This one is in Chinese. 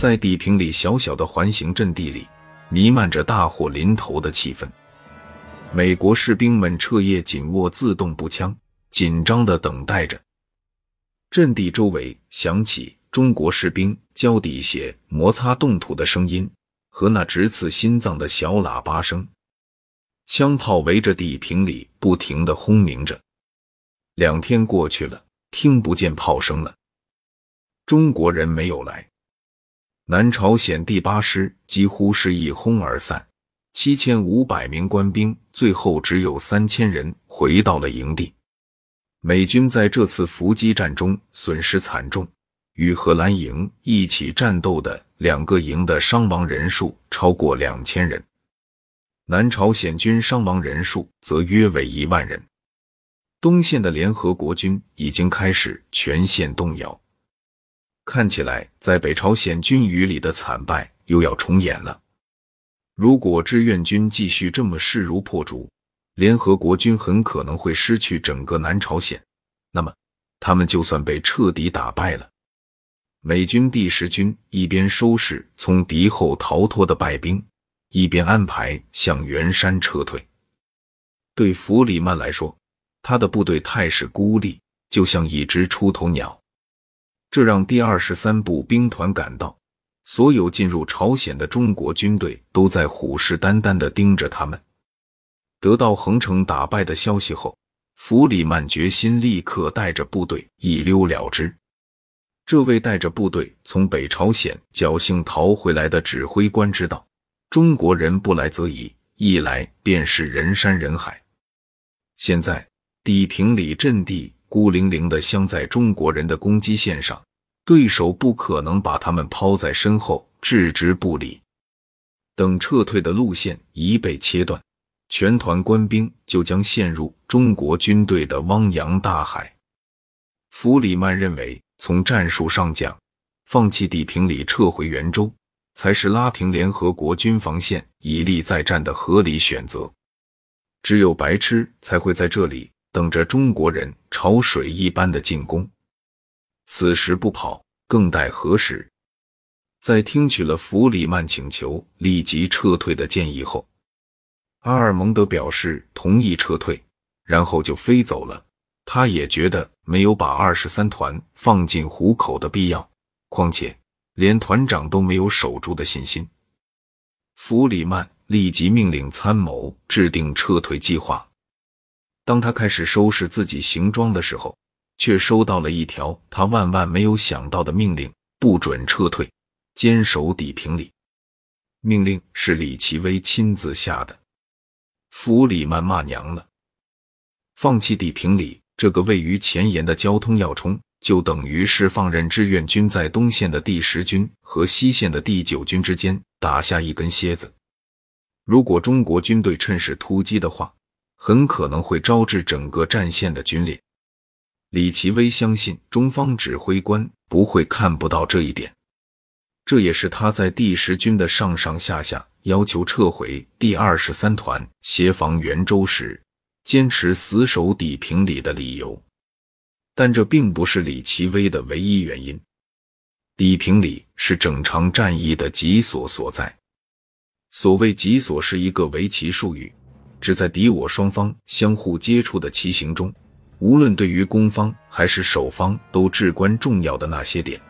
在地平里小小的环形阵地里，弥漫着大祸临头的气氛。美国士兵们彻夜紧握自动步枪，紧张地等待着。阵地周围响起中国士兵脚底鞋摩擦冻土的声音和那直刺心脏的小喇叭声，枪炮围着地平里不停地轰鸣着。两天过去了，听不见炮声了。中国人没有来，南朝鲜第八师几乎是一哄而散，七千五百名官兵最后只有三千人回到了营地。美军在这次伏击战中损失惨重，与荷兰营一起战斗的两个营的伤亡人数超过两千人，南朝鲜军伤亡人数则约为一万人。东线的联合国军已经开始全线动摇，看起来在北朝鲜军语里的惨败又要重演了。如果志愿军继续这么势如破竹，联合国军很可能会失去整个南朝鲜，那么他们就算被彻底打败了。美军第十军一边收拾从敌后逃脱的败兵，一边安排向元山撤退。对弗里曼来说，他的部队态势孤立，就像一只出头鸟，这让第二十三步兵团感到，所有进入朝鲜的中国军队都在虎视眈眈地盯着他们。得到横城打败的消息后，弗里曼决心立刻带着部队一溜了之。这位带着部队从北朝鲜侥幸逃回来的指挥官知道，中国人不来则已，一来便是人山人海。现在地平里阵地孤零零地镶在中国人的攻击线上，对手不可能把他们抛在身后置之不理。等撤退的路线一被切断。全团官兵就将陷入中国军队的汪洋大海。弗里曼认为，从战术上讲，放弃地平里撤回圆州，才是拉平联合国军防线、以利再战的合理选择。只有白痴才会在这里等着中国人潮水一般的进攻。此时不跑，更待何时？在听取了弗里曼请求立即撤退的建议后。阿尔蒙德表示同意撤退，然后就飞走了。他也觉得没有把二十三团放进虎口的必要，况且连团长都没有守住的信心。弗里曼立即命令参谋制定撤退计划。当他开始收拾自己行装的时候，却收到了一条他万万没有想到的命令：不准撤退，坚守底平里。命令是李奇微亲自下的。弗里曼骂娘了！放弃底平里这个位于前沿的交通要冲，就等于是放任志愿军在东线的第十军和西线的第九军之间打下一根楔子。如果中国军队趁势突击的话，很可能会招致整个战线的军裂。李奇微相信中方指挥官不会看不到这一点，这也是他在第十军的上上下下。要求撤回第二十三团协防袁州时，坚持死守底平里的理由，但这并不是李奇微的唯一原因。底平里是整场战役的脊索所在。所谓脊索是一个围棋术语，只在敌我双方相互接触的棋形中，无论对于攻方还是守方都至关重要的那些点。